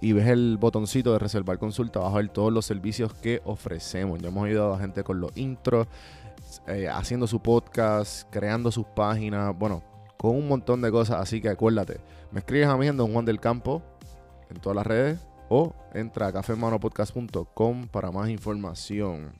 y ves el botoncito de reservar consulta, vas a ver todos los servicios que ofrecemos. Ya hemos ayudado a gente con los intros, eh, haciendo su podcast, creando sus páginas, bueno, con un montón de cosas. Así que acuérdate, me escribes a mí en Don Juan del Campo en todas las redes o entra a cafemanopodcast.com para más información.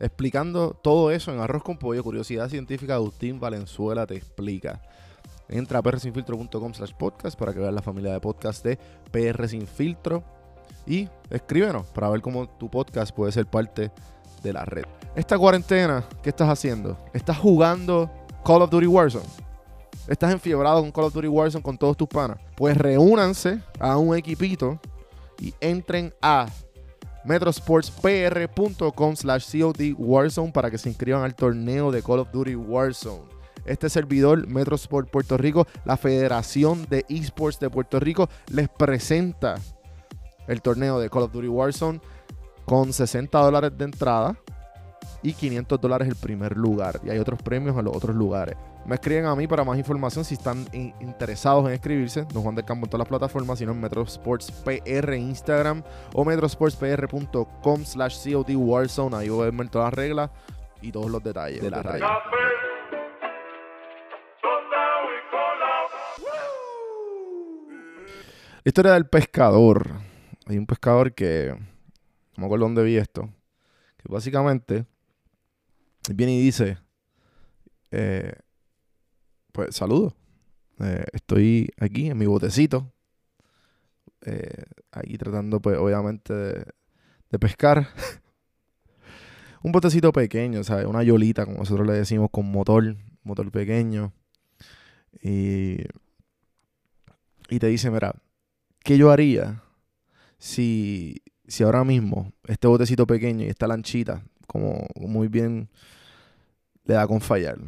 Explicando todo eso en Arroz con Pollo, Curiosidad Científica, Agustín Valenzuela te explica. Entra a prsinfiltro.com slash podcast para que veas la familia de podcast de PR Sin Filtro y escríbenos para ver cómo tu podcast puede ser parte de la red. Esta cuarentena, ¿qué estás haciendo? ¿Estás jugando Call of Duty Warzone? ¿Estás enfiebrado con Call of Duty Warzone con todos tus panas? Pues reúnanse a un equipito y entren a metrosportspr.com slash COD Warzone para que se inscriban al torneo de Call of Duty Warzone. Este servidor, Metrosport Puerto Rico, la Federación de Esports de Puerto Rico, les presenta el torneo de Call of Duty Warzone con 60 dólares de entrada y 500 dólares el primer lugar. Y hay otros premios en los otros lugares. Me escriben a mí para más información si están interesados en escribirse. Don Juan del Campo en todas las plataformas, sino en Metrosports PR Instagram o metrosportspr.com slash COD Warzone. Ahí voy a ver todas las reglas y todos los detalles de la raya. La historia del pescador. Hay un pescador que, no me acuerdo dónde vi esto, que básicamente viene y dice, eh, pues saludo, eh, estoy aquí en mi botecito, eh, ahí tratando pues obviamente de, de pescar. un botecito pequeño, ¿sabes? Una yolita, como nosotros le decimos, con motor, motor pequeño. Y, y te dice, mira, ¿qué yo haría si, si ahora mismo este botecito pequeño y esta lanchita, como muy bien le da con fallar?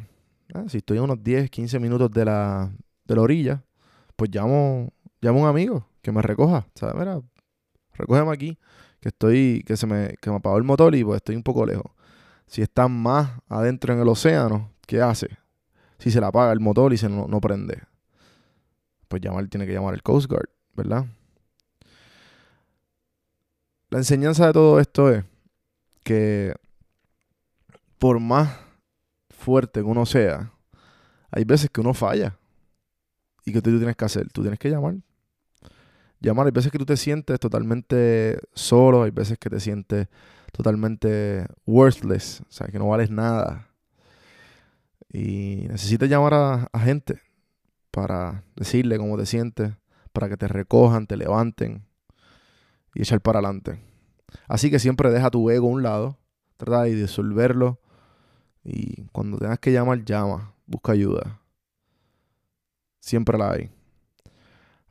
Ah, si estoy a unos 10, 15 minutos de la, orilla, pues llamo, llamo a un amigo que me recoja. ¿Sabes? Mira, recógeme aquí, que estoy, que se me, que me apagó el motor y pues estoy un poco lejos. Si está más adentro en el océano, ¿qué hace? Si se le apaga el motor y se no, no prende. Pues llamar, tiene que llamar el Coast Guard, ¿verdad? La enseñanza de todo esto es que por más fuerte que uno sea, hay veces que uno falla. ¿Y que tú tienes que hacer? Tú tienes que llamar. Llamar, hay veces que tú te sientes totalmente solo, hay veces que te sientes totalmente worthless, o sea, que no vales nada. Y necesitas llamar a, gente para decirle cómo te sientes, para que te recojan, te levanten y echar para adelante. Así que siempre deja tu ego a un lado, trata de disolverlo y cuando tengas que llamar, llama, busca ayuda. Siempre la hay.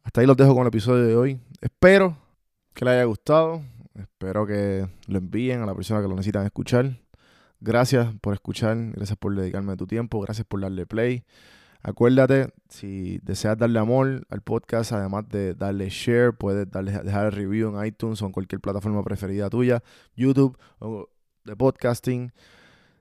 Hasta ahí los dejo con el episodio de hoy. Espero que les haya gustado. Espero que lo envíen a la persona que lo necesitan escuchar. Gracias por escuchar, gracias por dedicarme tu tiempo, gracias por darle play. Acuérdate, si deseas darle amor al podcast, además de darle share, puedes darle, dejar el review en iTunes o en cualquier plataforma preferida tuya, YouTube o de podcasting.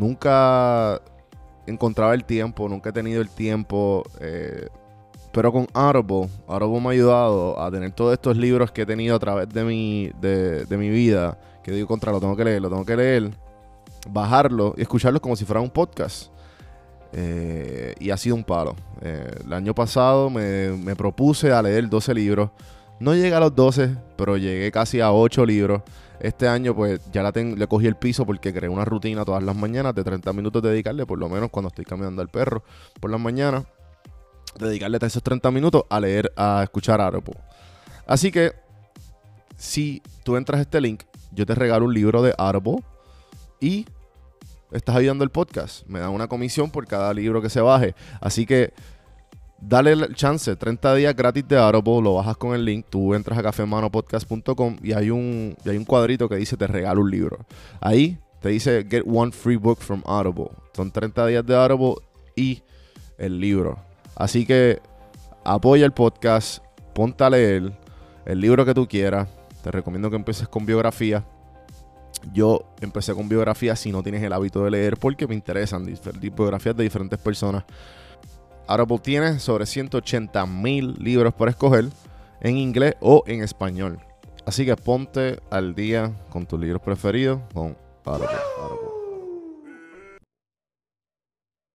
nunca encontraba el tiempo, nunca he tenido el tiempo. Eh, pero con Audible, Audible me ha ayudado a tener todos estos libros que he tenido a través de mi, de, mi vida, que digo contra, lo tengo que leer, lo tengo que leer, bajarlo y escucharlo como si fuera un podcast. Eh, y ha sido un palo. Eh, el año pasado me, me, propuse a leer 12 libros. No llegué a los 12, pero llegué casi a 8 libros. Este año pues ya le cogí el piso porque creé una rutina todas las mañanas de 30 minutos dedicarle, por lo menos cuando estoy caminando al perro por las mañanas, dedicarle esos 30 minutos a leer, a escuchar Audible. Así que si tú entras a este link, yo te regalo un libro de Audible y estás ayudando el podcast. Me dan una comisión por cada libro que se baje. Así que dale el chance, 30 días gratis de Audible, lo bajas con el link, tú entras a cafemanopodcast.com y hay un y hay un cuadrito que dice te regalo un libro. Ahí te dice get one free book from Audible. Son 30 días de Audible y el libro. Así que apoya el podcast, ponte a leer el libro que tú quieras. Te recomiendo que empieces con biografía. Yo empecé con biografía si no tienes el hábito de leer porque me interesan biografías de diferentes personas. Audible tiene sobre 180 mil libros por escoger en inglés o en español. Así que ponte al día con tus libros preferidos con Audible.